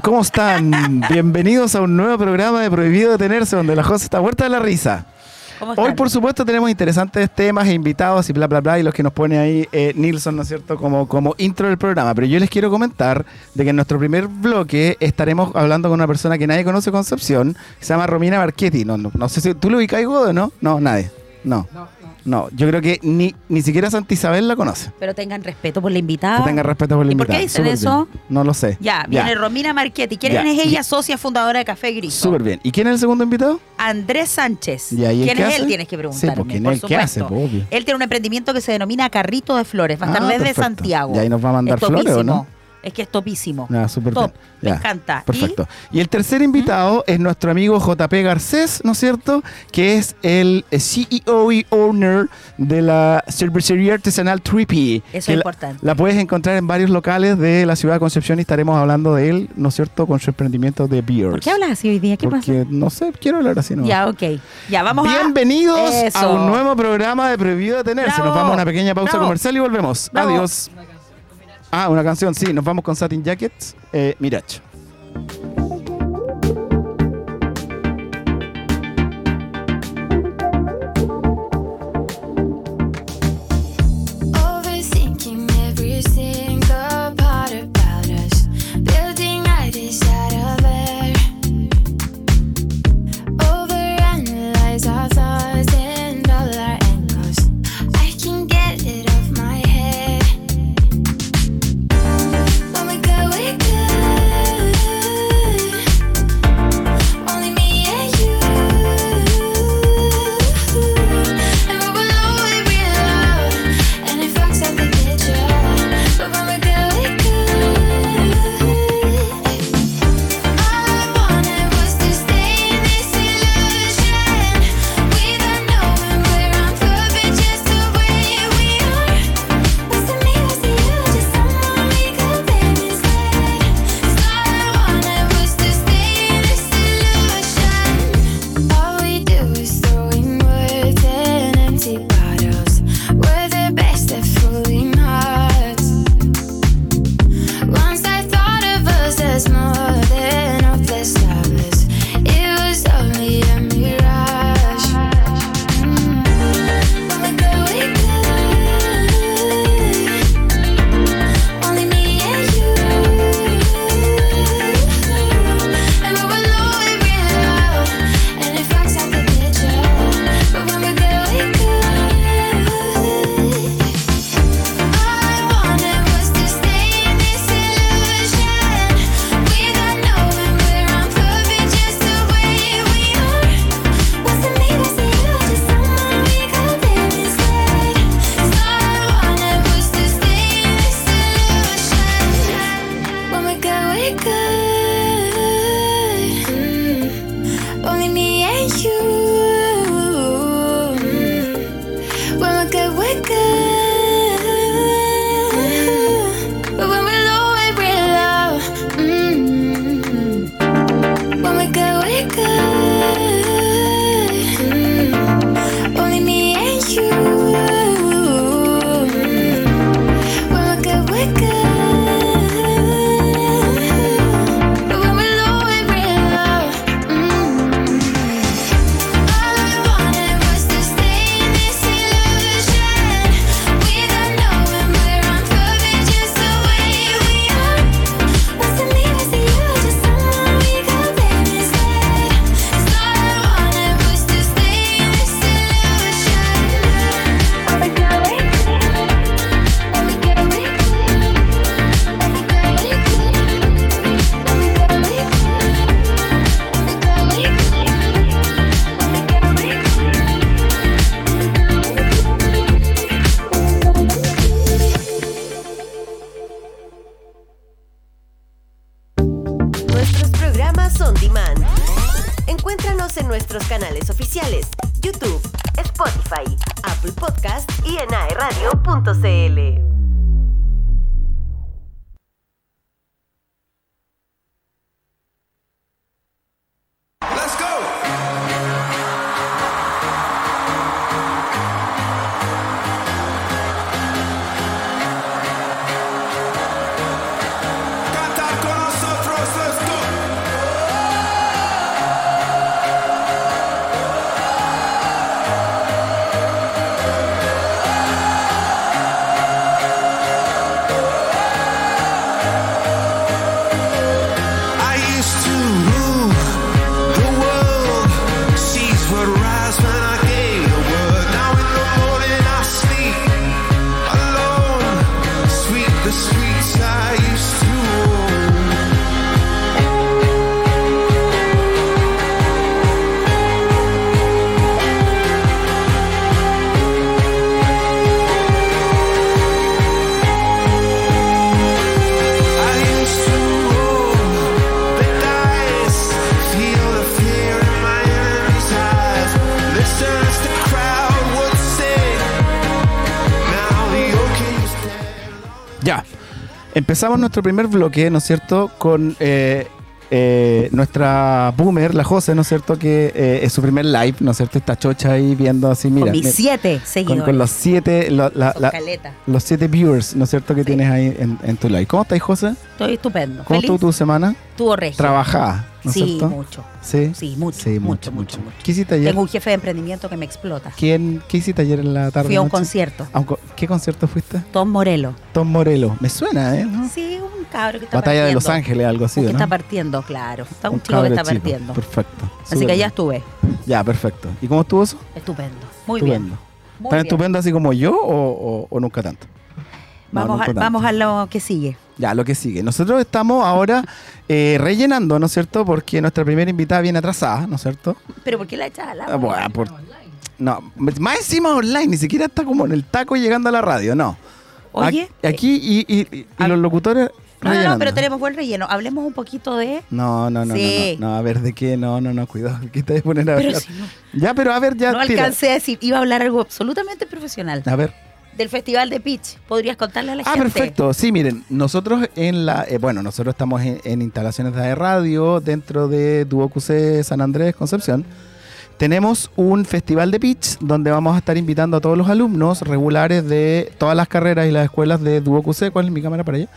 ¿Cómo están? Bienvenidos a un nuevo programa de Prohibido Detenerse, donde la cosa está muerta de la risa. ¿Cómo Hoy, por supuesto, tenemos interesantes temas e invitados y bla, bla, bla, y los que nos pone ahí eh, Nilsson, ¿no es cierto?, como, como intro del programa. Pero yo les quiero comentar de que en nuestro primer bloque estaremos hablando con una persona que nadie conoce Concepción, que se llama Romina Marchetti. No, no, no sé si tú lo ubicas, Godo, ¿no? No, nadie. No. No, yo creo que ni, ni siquiera Santa Isabel la conoce. Pero tengan respeto por la invitada. Que tenga respeto por la ¿Y por invitada. qué dicen Súper eso? bien. No lo sé. Ya, viene Romina Marchetti. ¿Quién Ya. es ella? Socia fundadora de Café Gris. Súper bien. ¿Y quién es el segundo invitado? Andrés Sánchez. Ya, ¿y él ¿Quién qué es hace? él? Tienes que Sí, preguntarme. pues, ¿quién por hace? supuesto. Pues, obvio. Él tiene un emprendimiento que se denomina Carrito de Flores. Va a estar Ah, desde perfecto. Santiago. Y ahí nos va a mandar es flores, ¿o topísimo. Es que es topísimo. Ah, súper Top. bien. Me Ya, encanta. Perfecto. Y el tercer invitado es nuestro amigo JP Garcés, ¿no es cierto? Que es el CEO y owner de la cervecería artesanal Trippy. Eso es la- importante. La, puedes encontrar en varios locales de la ciudad de Concepción y estaremos hablando de él, ¿no es cierto? Con su emprendimiento de beers. ¿Por qué hablas así hoy día? ¿Qué Porque, no sé, quiero hablar así, ¿no? pasa? Ya, ok. Ya, vamos Bienvenidos a... un nuevo programa de Prohibido Detenerse. Bravo. Nos vamos a una pequeña pausa Bravo. comercial y volvemos. Bravo. Adiós. Ah, una canción, sí. Nos vamos con Satin Jackets, eh. Y Empezamos nuestro primer bloque, ¿no es cierto? Con eh, eh, nuestra boomer, la Jose, ¿no es cierto? Que eh, es su primer live, ¿no es cierto? Está chocha ahí viendo así, mira. con mis mira, siete seguidores. con los siete, lo- la- la- los siete viewers, ¿no es cierto? Que Sí. tienes ahí en, en tu live. ¿Cómo estás, José? Estoy estupendo. ¿Cómo estuvo tu semana? Estuvo regio. Trabajada, ¿no es Sí, mucho. Sí. Sí, mucho, Sí, mucho, mucho, mucho. ¿Qué hiciste ayer? Tengo un jefe de emprendimiento que me explota. ¿Quién, ¿Qué hiciste ayer en la tarde? Fui a un noche? concierto. ¿A un co- ¿Qué concierto fuiste? Tom Morello. Tom Morello. Me suena, ¿eh? ¿No? Sí, un cabro que está Batalla de. Los Ángeles, algo así, Un que ¿no? está partiendo, claro. Está un, chico que está chico. partiendo. Perfecto. Así Súper que ya bien. estuve. Ya, perfecto. ¿Y cómo estuvo eso? Estupendo. Muy estupendo. bien. Muy ¿Tan bien. estupendo así como yo o, o- o nunca tanto? No, Vamos, nunca a, tanto. vamos a lo que sigue. Ya, lo que sigue. Nosotros estamos ahora eh, rellenando, ¿no es cierto? Porque nuestra primera invitada viene atrasada, ¿no es cierto? ¿Pero por qué la echas al Ah, agua? bueno, por- No, más encima online, ni siquiera está como en el taco llegando a la radio, no. Oye, Aquí, aquí y, y- y- y ah, los locutores no, no, no, pero tenemos buen relleno. Hablemos un poquito de... No, no, no, Sí. no, no, a ver, ¿de qué? No, no, no, cuidado, ¿qué te voy a poner a Pero hablar? si no, Ya, pero a ver, ya, no tira. alcancé a decir, iba a hablar algo absolutamente profesional. A ver. Del Festival de Pitch. ¿Podrías contarle a la Ah, gente? perfecto. Sí, miren, nosotros en la, eh, bueno, nosotros estamos en, en instalaciones de radio dentro de QC San Andrés, Concepción. Tenemos un festival de pitch donde vamos a estar invitando a todos los alumnos regulares de todas las carreras y las escuelas de QC. ¿Cuál es mi cámara para allá?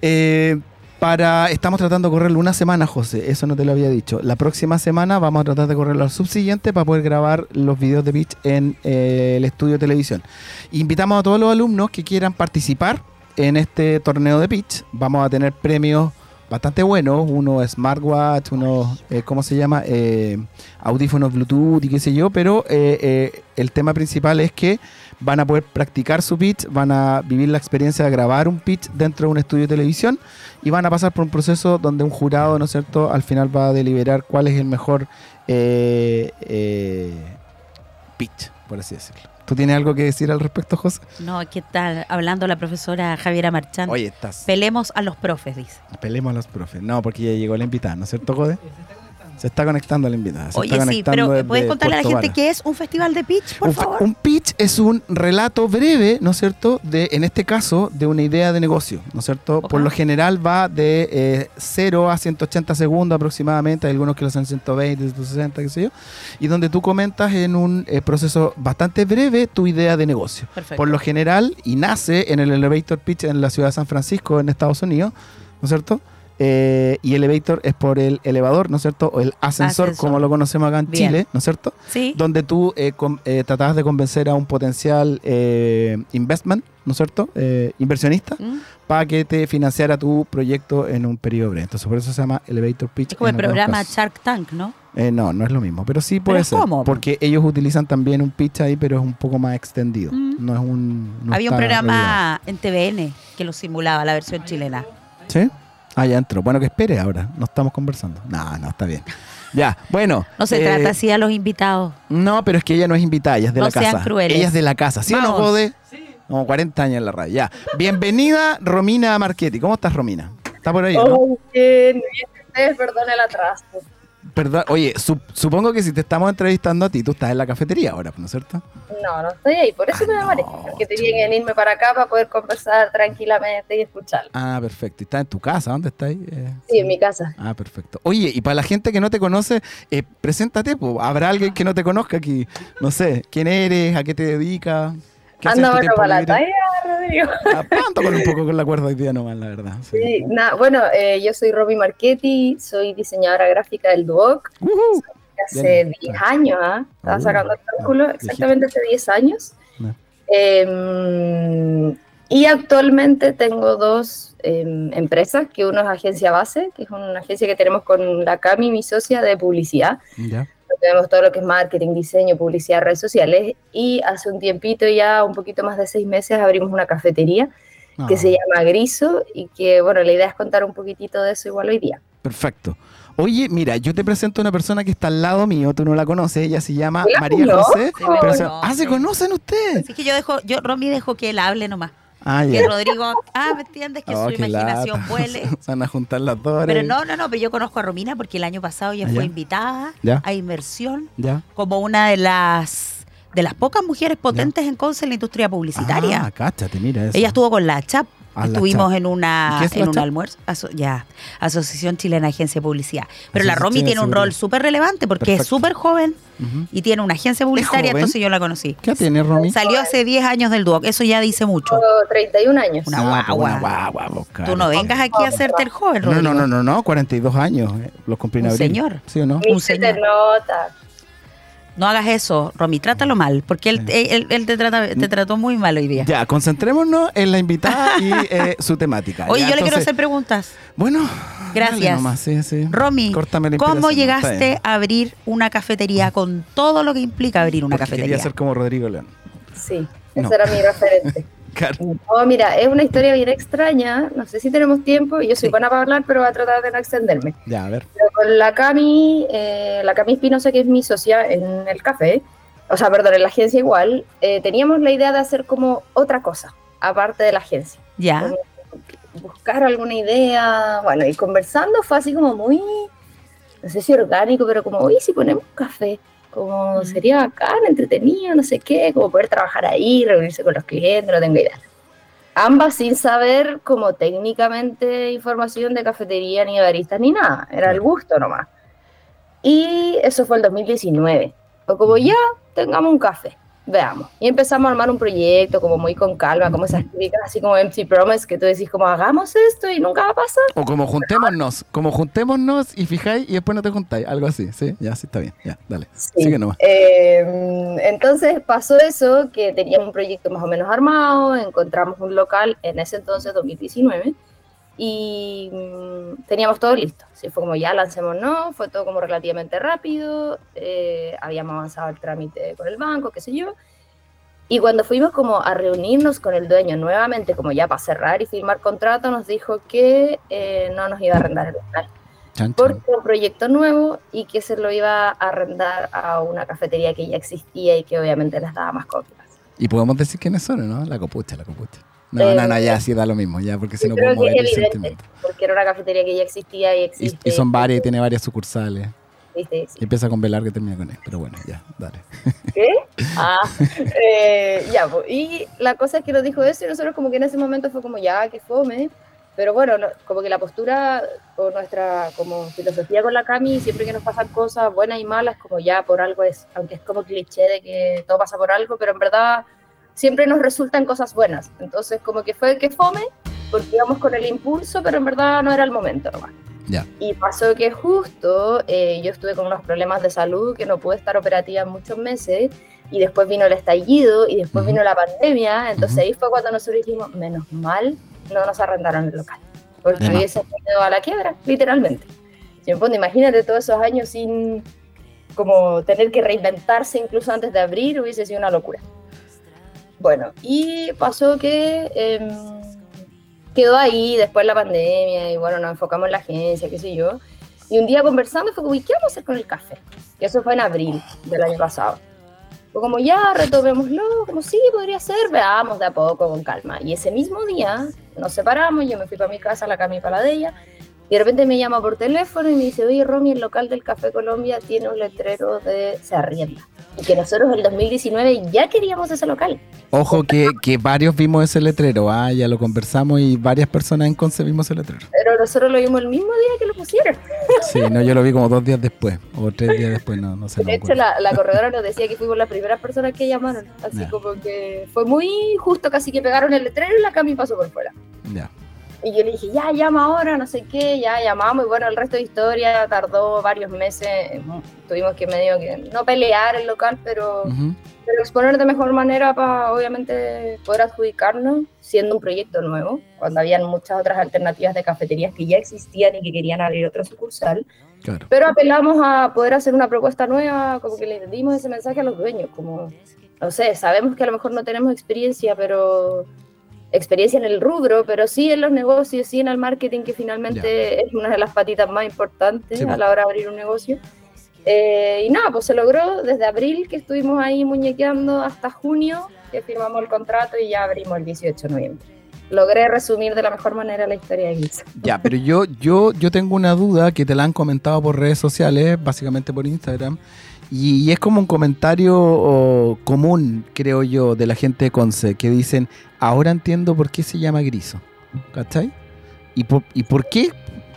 Eh, para, estamos tratando de correrlo una semana, José, eso no te lo había dicho. La próxima semana vamos a tratar de correrlo al subsiguiente para poder grabar los videos de pitch en eh, el estudio de televisión. Invitamos a todos los alumnos que quieran participar en este torneo de pitch. Vamos a tener premios bastante buenos, uno smartwatch, uno, eh, ¿cómo se llama? Eh, audífonos Bluetooth y qué sé yo, pero eh, eh, el tema principal es que van a poder practicar su pitch, van a vivir la experiencia de grabar un pitch dentro de un estudio de televisión y van a pasar por un proceso donde un jurado, ¿no es cierto?, al final va a deliberar cuál es el mejor eh, eh, pitch, por así decirlo. ¿Tú tienes algo que decir al respecto, José? No, ¿qué tal? Hablando la profesora Javiera Marchán. Oye, estás. Pelemos a los profes, dice. Pelemos a los profes. No, porque ya llegó la invitada, ¿no es cierto, Jode? Se está conectando la invitada. se Oye, está sí, pero ¿puedes contarle a la Puerto gente qué es un festival de pitch, por un, fa- favor? un pitch es un relato breve, ¿no es cierto? De, en este caso, de una idea de negocio, ¿no es cierto? Por Ok. lo general va de eh, 0 a 180 segundos aproximadamente, hay algunos que lo hacen 120, 160, qué sé yo, y donde tú comentas en un eh, proceso bastante breve tu idea de negocio. Perfecto. Por lo general, y nace en el elevator pitch en la ciudad de San Francisco, en Estados Unidos, ¿no es cierto? Eh, y elevator es por el elevador, ¿no es cierto? O el ascensor, Ascensor. como lo conocemos acá en Bien. Chile, ¿no es cierto? Sí. donde tú eh, com- eh, tratabas de convencer a un potencial eh, investment, ¿no es cierto? Eh, inversionista, ¿Mm? para que te financiara tu proyecto en un periodo breve. Entonces, por eso se llama Elevator Pitch. Es como el programa. Shark Tank, ¿no? Eh, no, no es lo mismo, pero sí puede es ser. cómo? Porque ellos utilizan también un pitch ahí, pero es un poco más extendido. Mm. No es un. no Había un programa en TVN que lo simulaba, la versión chilena. regulado. ¿Sí? Ah, ya entró. Bueno, que espere ahora. No estamos conversando. No, no, está bien. Ya, bueno. No se eh, trata así a los invitados. No, pero es que ella no es invitada, ella es de No la sean casa. crueles. Ella es de la casa. ¿Sí o no. Jode? Como 40 años en la radio. Ya. Bienvenida, Romina Marchetti. ¿Cómo estás, Romina? ¿Está por ahí, o no? Oh, bien, bien. Ustedes perdonen el atraso. Perdón. Oye, sup- supongo que si te estamos entrevistando a ti, tú estás en la cafetería ahora, ¿no es cierto? No, no estoy ahí, por eso Ah, me no. Porque tenía que irme para acá para poder conversar tranquilamente y escuchar. Ah, perfecto. ¿Y estás en tu casa? ¿Dónde estás? ahí? Eh, Sí, en mi casa. Ah, perfecto. Oye, y para la gente que no te conoce, eh, preséntate, po. ¿habrá alguien que no te conozca aquí? No sé, ¿quién eres? ¿A qué te dedicas? ¿Qué haces en Anda bueno para la talla, Rodrigo. Ah, ando con un poco con la cuerda hoy día nomás, la verdad. sí. Sí, nada, bueno, eh, yo soy Romy Marchetti, soy diseñadora gráfica del Duoc. Hace Bien. 10 años, ¿ah? Estaba Uh, sacando el cálculo, ah, exactamente hace 10 años. No. Eh, y actualmente tengo dos eh, empresas, que uno es Agencia Base, que es una agencia que tenemos con la Cami, mi socia de publicidad. Ya. Tenemos todo lo que es marketing, diseño, publicidad, redes sociales. Y hace un tiempito, ya un poquito más de seis meses, abrimos una cafetería que Ah, se llama Griso y que, bueno, la idea es contar un poquitito de eso igual hoy día. Perfecto. Oye, mira, yo te presento a una persona que está al lado mío, tú no la conoces, ella se llama María. José. Conozco. ah, ¿se conocen ustedes? Así que yo dejo, yo, Romy, dejo que él hable nomás. Ah, Que. Rodrigo, ah, ¿me entiendes? Que Oh, su imaginación lata. vuele. Se van a juntar las dos. Pero no, no, no, pero yo conozco a Romina porque el año pasado ella Ah, fue ya. invitada Ya. a inversión Ya. como una de las de las pocas mujeres potentes en Conce en la industria publicitaria. Ah, cáchate, mira eso. ella estuvo con la CHAP Ah, Estuvimos en ¿Y una es en un almuerzo, aso- ya, Asociación Chilena de Agencia de Publicidad. Pero la Romy tiene un rol súper relevante porque Perfecto. es súper joven y tiene una agencia publicitaria, entonces yo la conocí. ¿Qué tiene Romy? Salió hace 10 años del dúo, eso ya dice mucho. Tengo 31 años. Una Ah, guagua. Una guagua, Tú no vengas aquí a hacerte el joven, No, no, Rodrigo. no, no, no, 42 años. eh, Los cumplí en Un abril. señor. ¿Sí o no? Un se señor. te nota. No hagas eso, Romy, trátalo mal, porque él, él, él te, trata, te trató muy mal hoy día. Ya, concentrémonos en la invitada y eh, su temática. Oye, Ya, yo le quiero hacer preguntas. Bueno, Gracias. nomás, sí, sí. Romy, ¿cómo llegaste a abrir una cafetería con todo lo que implica abrir una Porque cafetería? Quería ser como Rodrigo León. Sí, No. ese era mi referente. Claro. Oh, mira, es una historia bien extraña. No sé si tenemos tiempo. y Yo soy buena para hablar, pero voy a tratar de no extenderme. Ya, a ver. Pero con la Cami, eh, la Cami Espinosa, que es mi socia en el café, o sea, perdón, en la agencia igual, eh, teníamos la idea de hacer como otra cosa, aparte de la agencia. Ya, Buscar alguna idea, bueno, y conversando fue así como muy, no sé si orgánico, pero como, oye, si ponemos café, como Mm. sería bacán, entretenido, no sé qué, como poder trabajar ahí, reunirse con los clientes, no tengo idea. Ambas sin saber como técnicamente información de cafetería, ni de baristas, ni nada, era el gusto nomás. Y eso fue el 2019. Fue como, ya, tengamos un café, veamos. Y empezamos a armar un proyecto como muy con calma, como esas típicas, así como empty promise, que tú decís como, hagamos esto y nunca va a pasar. O como juntémonos, como juntémonos y fijáis y después no te juntáis. Algo así, ¿sí? Ya, sí, está bien. Ya, dale. Sí. Sigue nomás. Eh, entonces pasó eso, que teníamos un proyecto más o menos armado, encontramos un local en ese entonces, 2019, y mm, teníamos todo listo. Así fue como ya lancemos, no, fue todo como relativamente rápido, eh, habíamos avanzado el trámite con el banco, qué sé yo. Y cuando fuimos como a reunirnos con el dueño nuevamente, como ya para cerrar y firmar contrato, nos dijo que eh, no nos iba a arrendar el local porque era un proyecto nuevo y que se lo iba a arrendar a una cafetería que ya existía y que obviamente les daba más confianza. Y podemos decir quiénes son, ¿no? La copucha, la copucha. No, Eh, no, no, ya sí da lo mismo, ya, porque si no creo podemos que ver es el sentimiento. porque era una cafetería que ya existía y Y, existe. y son varias y tiene varias sucursales. ¿viste? Y empieza con velar que termina con él. Pero bueno, ya, dale. ¿Qué? Ah, eh, ya, pues, y la cosa es que nos dijo eso y nosotros como que en ese momento fue como, ya, que fome, pero bueno, no- como que la postura o nuestra como filosofía con la Cami, siempre que nos pasan cosas buenas y malas, como ya por algo es, aunque es como cliché de que todo pasa por algo, pero en verdad siempre nos resultan cosas buenas. Entonces como que fue que fome, porque íbamos con el impulso, pero en verdad no era el momento nomás. Ya. Y pasó que justo eh, yo estuve con unos problemas de salud que no pude estar operativa muchos meses y después vino el estallido y después Ujú. vino la pandemia, entonces Ujú. ahí fue cuando nosotros dijimos, menos mal no nos arrendaron el local, porque hubiese ido a la quiebra, literalmente. Si me pongo, imagínate todos esos años sin como tener que reinventarse incluso antes de abrir, hubiese sido una locura. Bueno, y pasó que em, quedó ahí después la pandemia y bueno, nos enfocamos en la agencia, qué sé yo. Y un día conversando fue como, ¿y qué vamos a hacer con el café? Y eso fue en abril del año pasado. Fue como, ya, retomémoslo, como sí, podría ser, veamos de a poco, con calma. Y ese mismo día nos separamos, yo me fui para mi casa, la Cami para la de ella, y de repente me llama por teléfono y me dice, oye, Romy, el local del Café Colombia tiene un letrero de se arrienda. Y que nosotros en el 2019 ya queríamos ese local. Ojo que, que varios vimos ese letrero, ah, ya lo conversamos y varias personas en Conce vimos ese letrero. Pero nosotros lo vimos el mismo día que lo pusieron. Sí, no, yo lo vi como dos días después, o tres días después, no, no sé. De hecho, la, la corredora nos decía que fuimos las primeras personas que llamaron. Así como que fue muy justo, casi que pegaron el letrero y la Cami pasó por fuera. Ya. Y yo le dije, ya, llama ahora, no sé qué, ya llamamos. Y bueno, el resto de historia tardó varios meses. Tuvimos que medio que no pelear el local, pero, Ujú. pero exponer de mejor manera para obviamente poder adjudicarnos, siendo un proyecto nuevo, cuando habían muchas otras alternativas de cafeterías que ya existían y que querían abrir otra sucursal. Claro. Pero apelamos a poder hacer una propuesta nueva, como que le dimos ese mensaje a los dueños, como, no sé, sabemos que a lo mejor no tenemos experiencia, pero experiencia en el rubro, pero sí en los negocios, sí en el marketing, que finalmente es una de las patitas más importantes Sí, a la hora de abrir un negocio. Eh, y nada, pues se logró desde abril que estuvimos ahí muñequeando hasta junio, que firmamos el contrato y ya abrimos el 18 de noviembre. Logré resumir de la mejor manera la historia de Guisa. Ya, pero yo, yo, yo tengo una duda que te la han comentado por redes sociales, básicamente por Instagram, y, es como un comentario común, creo yo, de la gente de Conce, que dicen, ahora entiendo por qué se llama Griso. ¿cachai? ¿Y por, ¿Y por qué?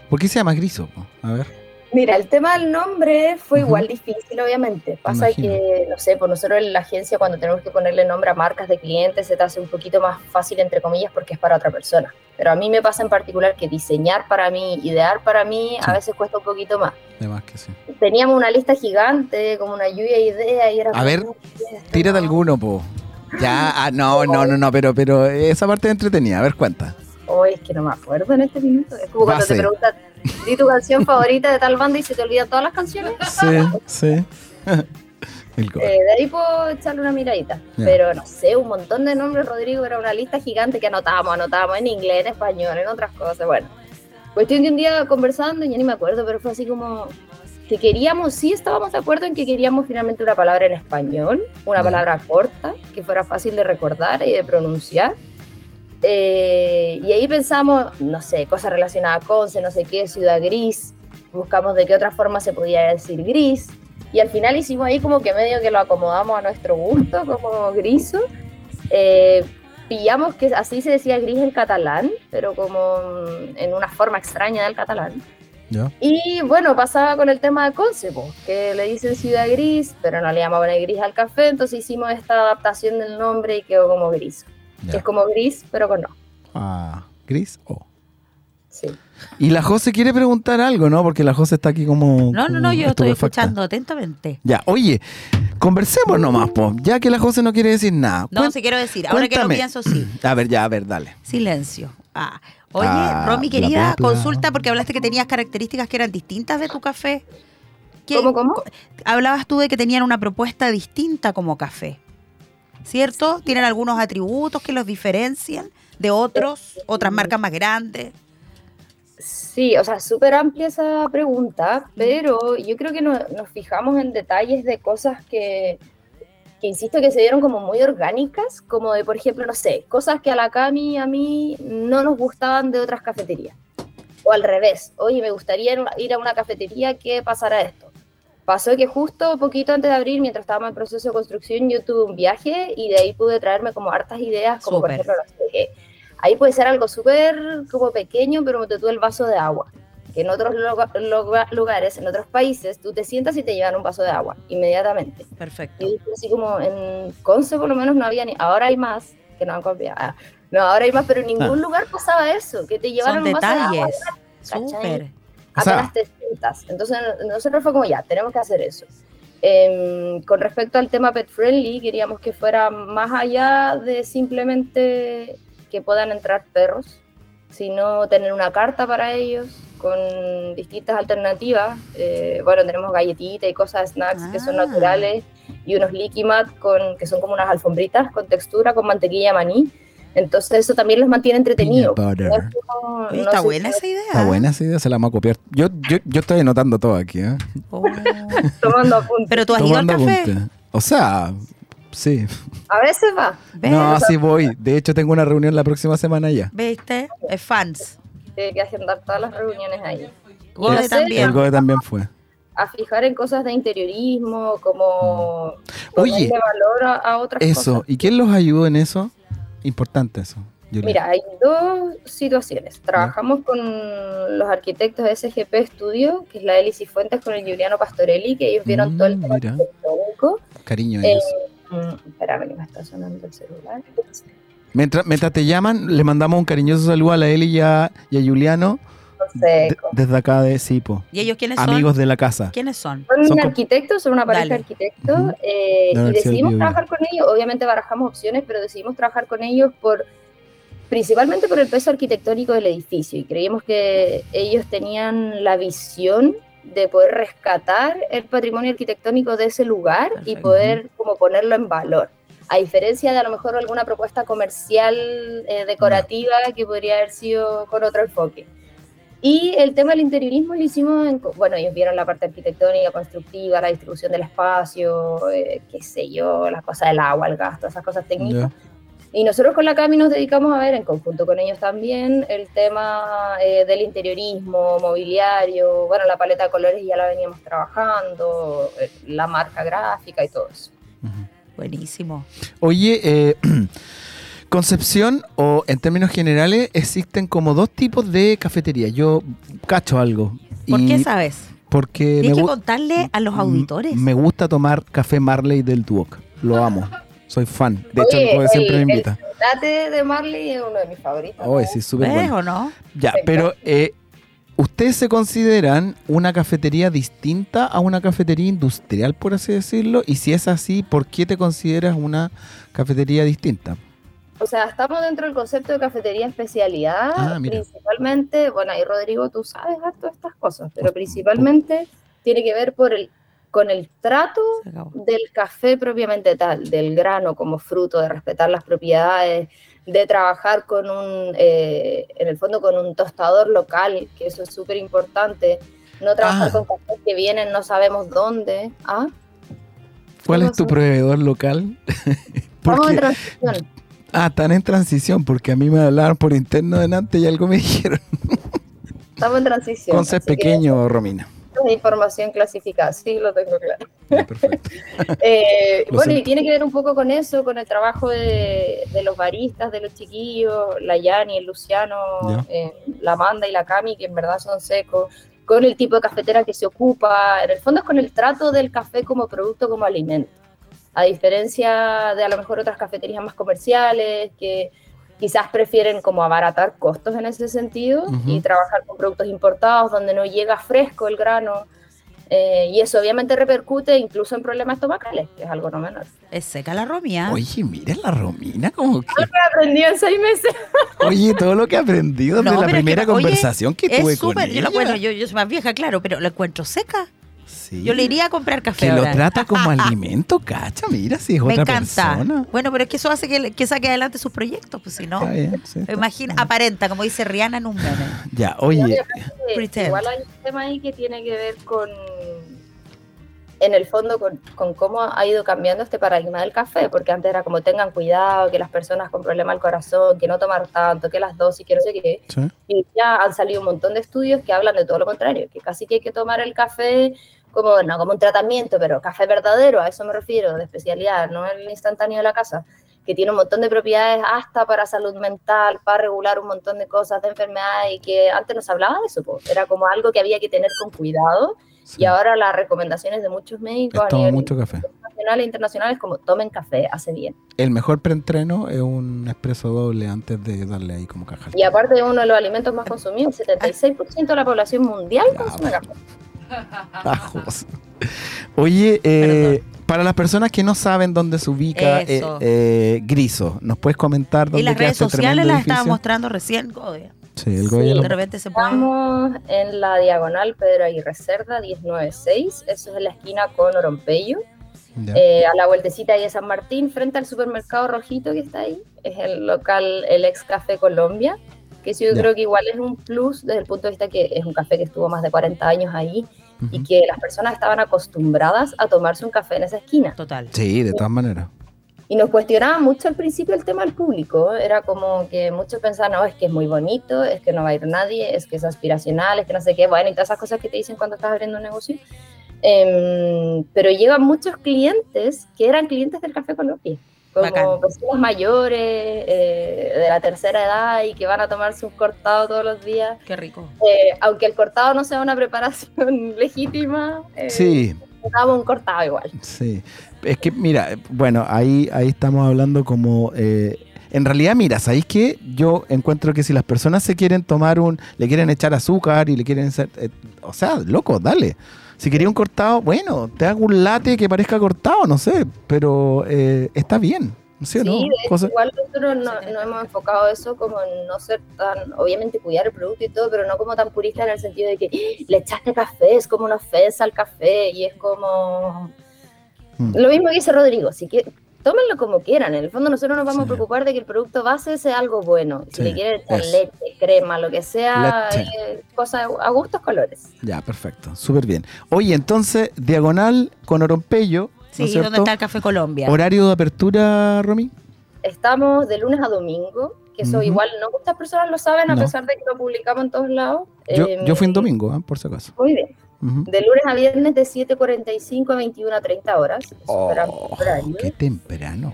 ¿Por qué se llama Griso? A ver. Mira, el tema del nombre fue Ujú. igual difícil, obviamente. Pasa Imagino. que, no sé, por nosotros en la agencia cuando tenemos que ponerle nombre a marcas de clientes se te hace un poquito más fácil, entre comillas, porque es para otra persona. Pero a mí me pasa en particular que diseñar para mí, idear para mí, Sí. a veces cuesta un poquito más. Además que sí. Teníamos una lista gigante, como una lluvia de ideas y era... A ver, "Uh, Tírate no". alguno, po. Ya, ah, no, no, no, no, pero, pero esa parte es entretenida. A ver, cuenta. Oh, es que no me acuerdo en este minuto. Es como cuando Base. te preguntan, di tu canción favorita de tal banda y se te olvidan todas las canciones. Sí, sí. El. Eh, de ahí puedo echarle una miradita. Ya. Pero no sé, un montón de nombres, Rodrigo, era una lista gigante que anotábamos, anotábamos en inglés, en español, en otras cosas. Bueno, cuestión de un día conversando, ya ni me acuerdo, pero fue así como que queríamos, sí estábamos de acuerdo en que queríamos finalmente una palabra en español, una Ya. palabra corta, que fuera fácil de recordar y de pronunciar. Eh, y ahí pensamos, no sé, cosas relacionadas con, no sé qué, ciudad gris, buscamos de qué otra forma se podía decir gris, y al final hicimos ahí como que medio que lo acomodamos a nuestro gusto, como griso. Eh, pillamos que así se decía gris en catalán, pero como en una forma extraña del catalán. Ya. Y bueno, pasaba con el tema de Conce, po, que le dicen ciudad gris, pero no le llamaban el gris al café, entonces hicimos esta adaptación del nombre y quedó como gris. Ya. Que es como gris, pero con no. Ah, Gris O. Sí. Y la José quiere preguntar algo, ¿no? Porque la José está aquí como. No, no, no, yo estoy escuchando atentamente. Ya, oye, conversemos nomás, po. Ya que la José no quiere decir nada. No, sí quiero decir, ahora que lo pienso, sí. A ver, ya, a ver, dale. Silencio. Ah. Oye, Ah, Romy, bla, querida, bla, bla. consulta porque hablaste que tenías características que eran distintas de tu café. ¿Qué- ¿Cómo, cómo? Hablabas tú de que tenían una propuesta distinta como café. ¿Cierto? ¿Tienen algunos atributos que los diferencian de otros, otras marcas más grandes? Sí, o sea, súper amplia esa pregunta, pero yo creo que no- nos fijamos en detalles de cosas que, que, insisto, que se dieron como muy orgánicas, como de, por ejemplo, no sé, cosas que a la Cami y a mí no nos gustaban de otras cafeterías. O al revés, oye, me gustaría ir a una cafetería que pasara esto. Pasó que justo poquito antes de abrir, mientras estábamos en proceso de construcción, yo tuve un viaje y de ahí pude traerme como hartas ideas, como por Súper. ejemplo, no sé, ahí puede ser algo súper como pequeño, pero te tú el vaso de agua. Que en otros lugares, en otros países, tú te sientas y te llevan un vaso de agua inmediatamente. Perfecto. Y así como en Conce por lo menos no había ni, ahora hay más, que no han copiado. Ah, no, ahora hay más, pero en ningún lugar pasaba eso, que te llevaran Son un vaso de agua. detalles. Apenas te sientas. Entonces nosotros fue como ya, tenemos que hacer eso. Em, con respecto al tema pet friendly, queríamos que fuera más allá de simplemente que puedan entrar perros, sino tener una carta para ellos con distintas alternativas. Eh, bueno, tenemos galletitas y cosas, snacks que son Ah. naturales y unos liqui mat con, que son como unas alfombritas con textura, con mantequilla maní. Entonces eso también los mantiene entretenidos. No no está buena si- esa idea. Está buena esa idea, se la vamos a copiar. Yo, yo, yo estoy anotando todo aquí, ¿eh? Oh. tomando apuntes. Pero tú has ido al Tomando café. apunte. O sea, sí. A veces va. ¿Ves? No, sí voy. De hecho, tengo una reunión la próxima semana ya. ¿Viste? Es fans. Tiene que agendar todas las reuniones ahí. Gode también. El Goe también fue. A fijar en cosas de interiorismo, como Oye, ponerle valor a, a otras Eso. cosas. ¿Y quién los ayudó en eso? Importante eso. Julia. Mira, hay dos situaciones. Trabajamos con los arquitectos de SGP Studio, que es la Eli Fuentes con el Juliano Pastorelli, que ellos vieron Mm, todo el tema arquitectónico. Cariño a Eh, ellos. mm, espérame, que me está sonando el celular. Mientras, mientras te llaman, le mandamos un cariñoso saludo a la Eli y a, y a Juliano No sé, de- desde acá de Sipo. ¿Y ellos quiénes son? Amigos de la casa. ¿Quiénes son? Son, Son arquitectos, son una pareja Dale. de arquitectos eh, y decidimos trabajar con ellos. Obviamente barajamos opciones, pero decidimos trabajar con ellos por principalmente por el peso arquitectónico del edificio y creímos que ellos tenían la visión de poder rescatar el patrimonio arquitectónico de ese lugar y Perfecto. poder como ponerlo en valor. A diferencia de a lo mejor alguna propuesta comercial eh, decorativa que podría haber sido con otro enfoque. Y el tema del interiorismo lo hicimos, en, bueno, ellos vieron la parte arquitectónica, constructiva, la distribución del espacio, eh, qué sé yo, las cosas del agua, el gas, todas esas cosas técnicas. Y nosotros con la CAMI nos dedicamos a ver, en conjunto con ellos también, el tema eh, del interiorismo, mobiliario, bueno, la paleta de colores ya la veníamos trabajando, eh, la marca gráfica y todo eso. Ujú. Buenísimo. Oye, eh, Concepción, o en términos generales, existen como dos tipos de cafetería. Yo cacho algo. ¿Por y qué sabes? Porque Tienes me, que contarle a los auditores. me gusta tomar café Marley del Duoc. Lo amo. Soy fan. De hecho, Oye, siempre me invita. El latte de Marley es uno de mis favoritos. Oye, sí, súper ¿Ves bueno. o no? Ya, pero eh, ¿ustedes se consideran una cafetería distinta a una cafetería industrial, por así decirlo? Y si es así, ¿por qué te consideras una cafetería distinta? O sea, estamos dentro del concepto de cafetería especialidad, Ah, principalmente, bueno, ahí Rodrigo, tú sabes harto estas cosas, pero principalmente tiene que ver por el, con el trato del café propiamente tal, del grano como fruto, de respetar las propiedades, de trabajar con un, eh, en el fondo con un tostador local, que eso es súper importante, no trabajar Ah. con cafés que vienen no sabemos dónde. ¿Ah? ¿Cuál ¿Cómo es tu proveedor local? Porque- en transición. Ah, están en transición, porque a mí me hablaron por interno delante y algo me dijeron. Estamos en transición. Entonces, pequeño, Romina. información clasificada, sí, lo tengo claro. Perfecto. Eh, bueno, y tiene que ver un poco con eso, con el trabajo de, de los baristas, de los chiquillos, la Yani, el Luciano, eh, la Amanda y la Cami, que en verdad son secos, con el tipo de cafetera que se ocupa, en el fondo es con el trato del café como producto, como alimento. A diferencia de a lo mejor otras cafeterías más comerciales, que quizás prefieren como abaratar costos en ese sentido y trabajar con productos importados donde no llega fresco el grano. Eh, y eso obviamente repercute incluso en problemas estomacales, que es algo no menor. Es seca la romía. Oye, mira la Romina, como que. Algo que aprendí en seis meses. Oye, todo lo que he aprendido No, de la pero es que, primera oye, conversación que tuve es con ella. Yo, lo- bueno, yo, yo soy más vieja, claro, pero lo encuentro seca. Sí. Yo le iría a comprar café. Que lo trata como alimento, cacha, mira, si es Me otra encanta. persona. Bueno, pero es que eso hace que, que saque adelante sus proyectos, pues si no. Está bien, sí, está Imagina, bien. aparenta, como dice Rihanna en un meme. Ya, oye, Pretend. Igual hay un tema ahí que tiene que ver con, en el fondo, con, con cómo ha ido cambiando este paradigma del café, porque antes era como tengan cuidado, que las personas con problema al corazón, que no tomar tanto, que las dosis, que no sé qué. sí, Y ya han salido un montón de estudios que hablan de todo lo contrario, que casi que hay que tomar el café como, no como un tratamiento, pero café verdadero, a eso me refiero, de especialidad, no el instantáneo de la casa, que tiene un montón de propiedades hasta para salud mental, para regular un montón de cosas de enfermedades y que antes no se hablaba de eso, po. era como algo que había que tener con cuidado sí. y ahora las recomendaciones de muchos médicos a nivel mucho café. nacional e internacional es como tomen café, hace bien. El mejor preentreno es un expreso doble antes de darle ahí como caja. Y aparte de uno de los alimentos más consumidos, el 76% de la población mundial Ya, consume café. Ajos. Oye, eh, para las personas que no saben dónde se ubica eh, eh, Griso, ¿nos puedes comentar dónde Y las redes este sociales las estaba mostrando recién Godia. Sí, el Goya Sí, lo- De repente se puede. Estamos en la diagonal Pedro Aguirre Cerda, 196. Eso es en la esquina con Orompeyo. Eh, a la vueltecita ahí de San Martín, frente al supermercado rojito que está ahí. Es el local, el ex Café Colombia. Que sí, yo Ya. creo que igual es un plus desde el punto de vista que es un café que estuvo más de 40 años ahí y Ujú. que las personas estaban acostumbradas a tomarse un café en esa esquina. Total. Sí, de todas maneras. Y nos cuestionaba mucho al principio el tema del público. Era como que muchos pensaban, no, es que es muy bonito, es que no va a ir nadie, es que es aspiracional, es que no sé qué, bueno, y todas esas cosas que te dicen cuando estás abriendo un negocio. Em, pero llegan muchos clientes que eran clientes del Café Colombia, como Bacán. personas mayores, eh, de la tercera edad y que van a tomarse un cortado todos los días. Qué rico. Eh, aunque el cortado no sea una preparación legítima, eh, Sí, damos un cortado igual. sí. Es que, mira, bueno, ahí, ahí estamos hablando como... eh, en realidad, mira, ¿sabéis qué? Yo encuentro que si las personas se quieren tomar un... Le quieren echar azúcar y le quieren hacer... eh, o sea, loco, dale. Si quería un cortado, bueno, te hago un latte que parezca cortado, no sé, pero eh, está bien. ¿Sí o no? Sí, hecho, igual nosotros no, no hemos enfocado eso como en no ser tan, obviamente cuidar el producto y todo, pero no como tan purista en el sentido de que "¡Ah! le echaste café, es como una ofensa al café y es como... Mm. Lo mismo que dice Rodrigo, si que, tómenlo como quieran, en el fondo nosotros nos vamos Sí. a preocupar de que el producto base sea algo bueno, si Sí, le quieren echar leche, crema, lo que sea, eh, cosa a gustos colores. Ya, perfecto, súper bien. Oye, entonces, diagonal con Orompeyo, ¿no Sí, cierto? ¿dónde está el Café Colombia? ¿Horario de apertura, Romy? Estamos de lunes a domingo, que eso igual no muchas personas lo saben, a No. pesar de que lo publicamos en todos lados. Yo, Em, yo fui en domingo, ¿ah? por si acaso. Muy bien. De lunes a viernes de 7.45 a 21 a 30 horas. Oh, qué temprano.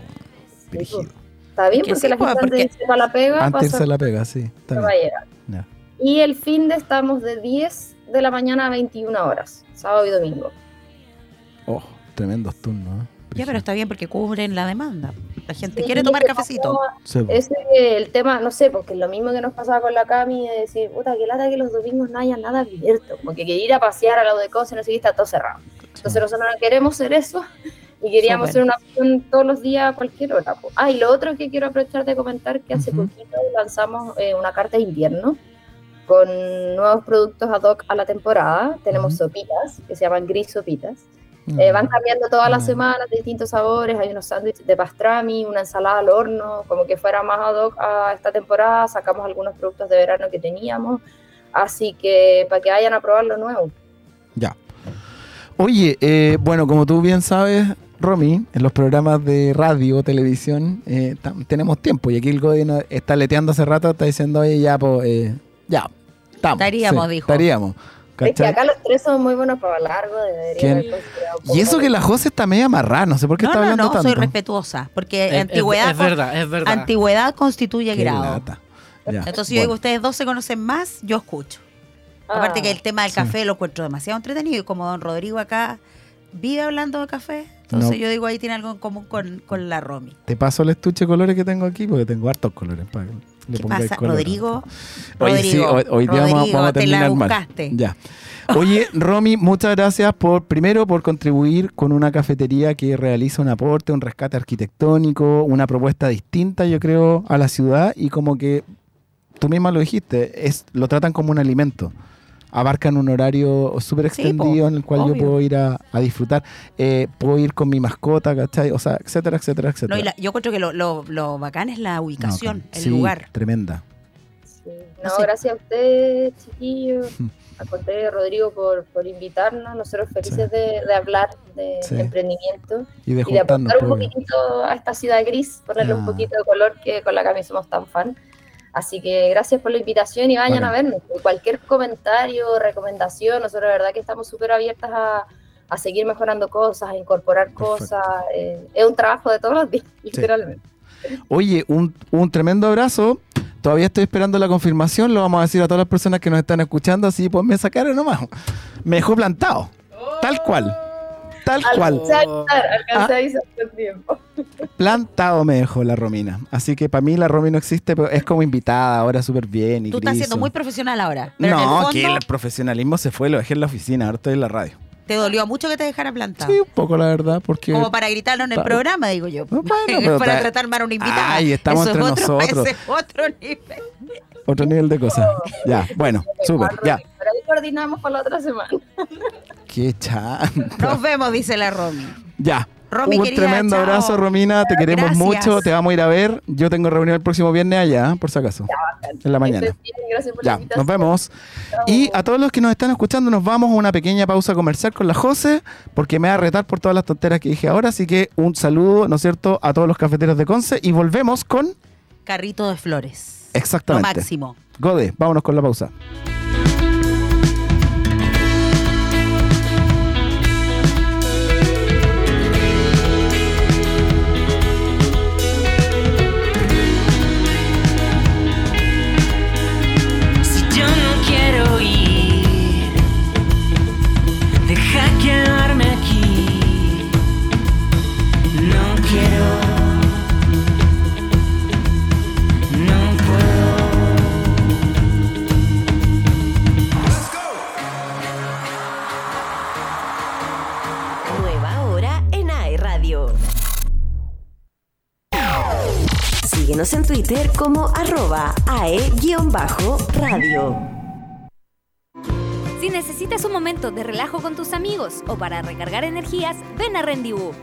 Brígido. está bien Que porque sí, la pues, gente porque- antes de irse para la pega Antes se la pega, sí. Está bien. va a llegar. Ya. Y el fin de estamos de 10 de la mañana a 21 horas, sábado y domingo. Oh, tremendos turnos. ¿eh? Ya, pero está bien porque cubren la demanda. La gente Sí, quiere y tomar cafecito. Ese es el tema, no sé, porque es lo mismo que nos pasaba con la Cami de decir, puta, que lata que los domingos no haya nada abierto, como que ir a pasear a la de cosas, no sé está todo cerrado. Entonces nosotros no queremos hacer eso y queríamos hacer una opción todos los días a cualquier hora. Ah, y lo otro que quiero aprovechar de comentar que hace poquito lanzamos eh, una carta de invierno con nuevos productos ad hoc a la temporada. Tenemos sopitas que se llaman gris sopitas. Eh, van cambiando todas las Mm. semanas de distintos sabores. Hay unos sándwiches de pastrami, una ensalada al horno, como que fuera más ad hoc a esta temporada. Sacamos algunos productos de verano que teníamos. Así que para que vayan a probar lo nuevo. Ya. Oye, eh, bueno, como tú bien sabes, Romy, en los programas de radio, televisión, eh, tam- tenemos tiempo. Y aquí el Godi nos está leteando hace rato, está diciendo, oye, ya, pues, eh, ya, estamos. Estaríamos, dijo. Estaríamos. Es que acá los tres son muy buenos para largo. Y eso que la José está media amarrada, no sé por qué No, está no, hablando no, tanto. soy respetuosa. Porque Es, antigüedad, es verdad, es verdad. antigüedad constituye Qué grado. lata. Ya, Entonces yo digo, ustedes dos se conocen más, yo escucho. Ah, Aparte que el tema del sí. café lo encuentro demasiado entretenido y como don Rodrigo acá vive hablando de café, entonces No. yo digo ahí tiene algo en común con, con la Romy. Te paso el estuche de colores que tengo aquí, porque tengo hartos colores. Para le ¿Qué pasa, color. Rodrigo? Oye, sí, Rodrigo, hoy, hoy día vamos, Rodrigo, vamos a te la terminar mal. buscaste. Ya. Oye, Romy, muchas gracias por, primero, por contribuir con una cafetería que realiza un aporte, un rescate arquitectónico, una propuesta distinta, yo creo, a la ciudad y como que tú misma lo dijiste, es, lo tratan como un alimento. Abarcan un horario súper Sí, extendido po, en el cual yo puedo ir a, a disfrutar. Eh, puedo ir con mi mascota, ¿cachai? O sea, etcétera, etcétera, etcétera. No, y la- yo encuentro que lo, lo, lo bacán es la No, ubicación, ok. el Sí, lugar. Tremenda. Sí. No, gracias a ustedes, chiquillos. Hmm. Al contrario, Rodrigo, por, por invitarnos. Nosotros felices de, de hablar de Sí. emprendimiento Y de y de juntarnos. aportar un pues, poquitito a esta ciudad gris, ponerle Ah. un poquito de color que con la que a mí somos tan fan. Así que gracias por la invitación y vayan a vernos. Cualquier comentario, recomendación, nosotros de verdad que estamos súper abiertas a, a seguir mejorando cosas, a incorporar Perfecto. cosas. eh, es un trabajo de todos los días, literalmente. Oye, un, un tremendo abrazo. Todavía estoy esperando la confirmación. Lo vamos a decir a todas las personas que nos están escuchando. Así pues me sacaron nomás. Me dejó plantado. Tal cual. Tal cual. Alcancé a avisar, alcancé Ah. a tiempo. Plantado me dejó la Romina. Así que para mí la Romy no existe, pero es como invitada ahora súper bien. Y Tú estás siendo muy profesional ahora. Pero en No, el que el profesionalismo se fue, lo dejé en la oficina, ahora estoy en la radio. te dolió mucho que te dejara plantado. Sí, un poco la verdad, porque... Como para gritarlo en el programa, digo yo. No, bueno, pero para ta- tratar mal a una invitada. Ay, estamos Eso es entre otro- nosotros. ese otro nivel. Otro nivel de cosas. Ya, bueno, súper, ya. Pero ahí coordinamos para la otra semana. Qué chanta. Nos vemos, dice la Romy. Ya. Romy, un querida, tremendo chao. abrazo, Romina. Te queremos Gracias. mucho. Te vamos a ir a ver. Yo tengo reunión el próximo viernes allá, por si acaso. En la mañana. Gracias por la Ya, nos vemos. Chao. Y a todos los que nos están escuchando, nos vamos a una pequeña pausa comercial con la Jose, porque me va a retar por todas las tonteras que dije ahora. Así que un saludo, ¿no es cierto?, a todos los cafeteros de Conce. Y volvemos con. Carrito de flores. Exactamente. Lo máximo. Gode, vámonos con la pausa. Si yo En Twitter como arroba AE-radio. Si necesitas un momento de relajo con tus amigos o para recargar energías, ven a Rendezvous.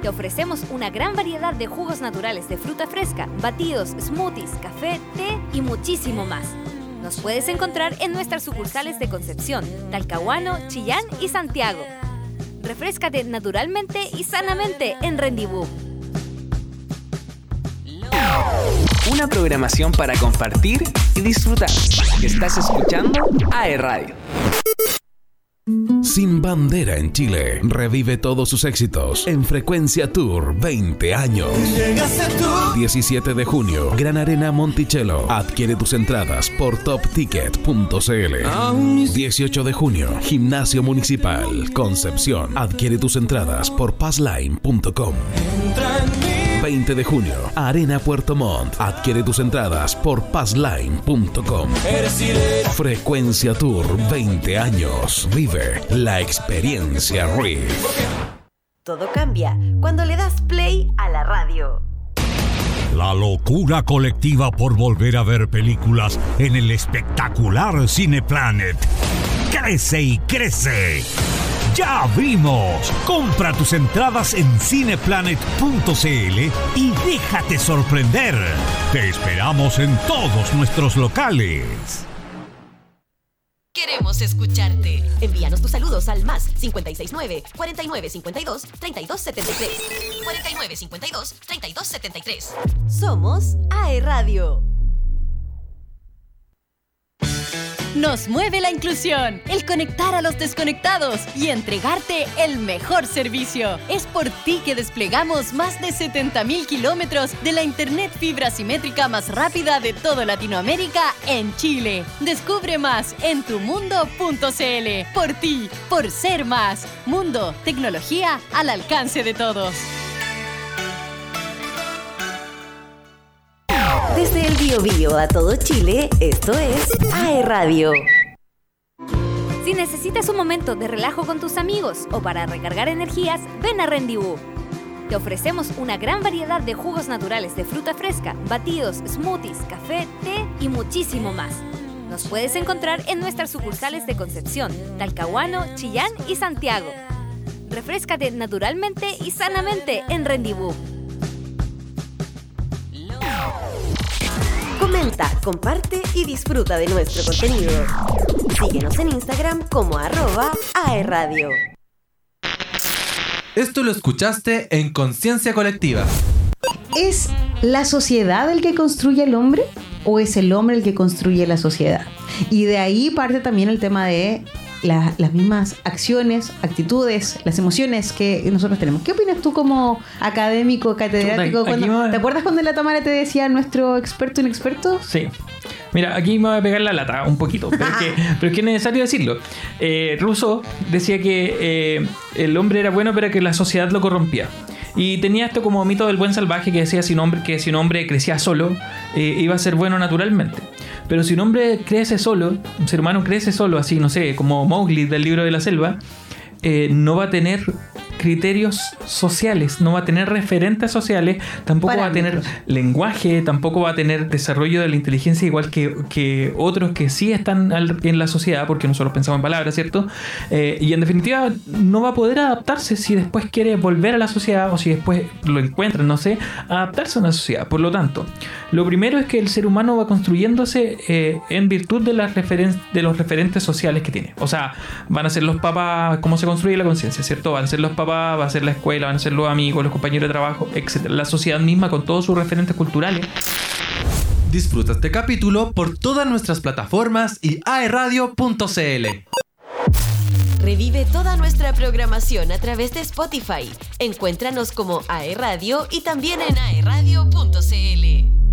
Te ofrecemos una gran variedad de jugos naturales de fruta fresca, batidos, smoothies, café, té y muchísimo más. Nos puedes encontrar en nuestras sucursales de Concepción, Talcahuano, Chillán y Santiago. Refrescate naturalmente y sanamente en Rendezvous. Una programación para compartir y disfrutar. Estás escuchando AE Radio. Sin bandera en Chile. Revive todos sus éxitos en Frecuencia Tour 20 años. 17 de junio, Gran Arena Monticello. Adquiere tus entradas por topticket.cl. 18 de junio, Gimnasio Municipal Concepción. Adquiere tus entradas por passline.com. 20 de junio, Arena Puerto Montt. Adquiere tus entradas por passline.com. Frecuencia Tour 20 años. Vive la experiencia RIF. Todo cambia cuando le das play a la radio. La locura colectiva por volver a ver películas en el espectacular Cineplanet. Crece y crece. ¡Ya abrimos! Compra tus entradas en cineplanet.cl y déjate sorprender. Te esperamos en todos nuestros locales. Queremos escucharte. Envíanos tus saludos al más 569 4952 3273. 4952 3273. Somos AE Radio. Nos mueve la inclusión, el conectar a los desconectados y entregarte el mejor servicio. Es por ti que desplegamos más de 70.000 kilómetros de la Internet fibra simétrica más rápida de toda Latinoamérica en Chile. Descubre más en tumundo.cl. Por ti, por ser más. Mundo, tecnología al alcance de todos. Desde el Biobío a todo Chile, esto es AE Radio. Si necesitas un momento de relajo con tus amigos o para recargar energías, ven a Rendibú. Te ofrecemos una gran variedad de jugos naturales de fruta fresca, batidos, smoothies, café, té y muchísimo más. Nos puedes encontrar en nuestras sucursales de Concepción, Talcahuano, Chillán y Santiago. Refrescate naturalmente y sanamente en Rendibú. Comenta, comparte y disfruta de nuestro contenido. Síguenos en Instagram como arroba aeradio. Esto lo escuchaste en Conciencia Colectiva. ¿Es la sociedad el que construye el hombre o es el hombre el que construye la sociedad? Y de ahí parte también el tema de la- las mismas acciones, actitudes, las emociones que nosotros tenemos. ¿Qué opinas tú como académico, catedrático? Chuta, aquí cuando- me- ¿Te acuerdas cuando en la Tamara te decía nuestro experto inexperto? Sí. Mira, aquí me voy a pegar la lata un poquito, pero es que, pero es, que es necesario decirlo. Eh, Rousseau decía que eh, el hombre era bueno, pero que la sociedad lo corrompía. Y tenía esto como mito del buen salvaje que decía si un hombre, que si un hombre crecía solo, eh, iba a ser bueno naturalmente. Pero si un hombre crece solo, un ser humano crece solo, así, no sé, como Mowgli del libro de la selva, eh, no va a tener criterios sociales, no va a tener referentes sociales, tampoco va a tener lenguaje, tampoco va a tener desarrollo de la inteligencia igual que, que otros que sí están al- en la sociedad, porque nosotros pensamos en palabras, ¿cierto? Eh, y en definitiva no va a poder adaptarse si después quiere volver a la sociedad o si después lo encuentra, no sé, adaptarse a una sociedad. Por lo tanto, lo primero es que el ser humano va construyéndose eh, en virtud de, las referen- de los referentes sociales que tiene. O sea, van a ser los papás, cómo se construye la conciencia, ¿cierto? Van a ser los papás, va a ser la escuela, van a ser los amigos, los compañeros de trabajo, etc. La sociedad misma con todos sus referentes culturales. Disfruta este capítulo por todas nuestras plataformas y aeradio.cl. Revive toda nuestra programación a través de Spotify. Encuéntranos como AE Radio y también en aeradio.cl.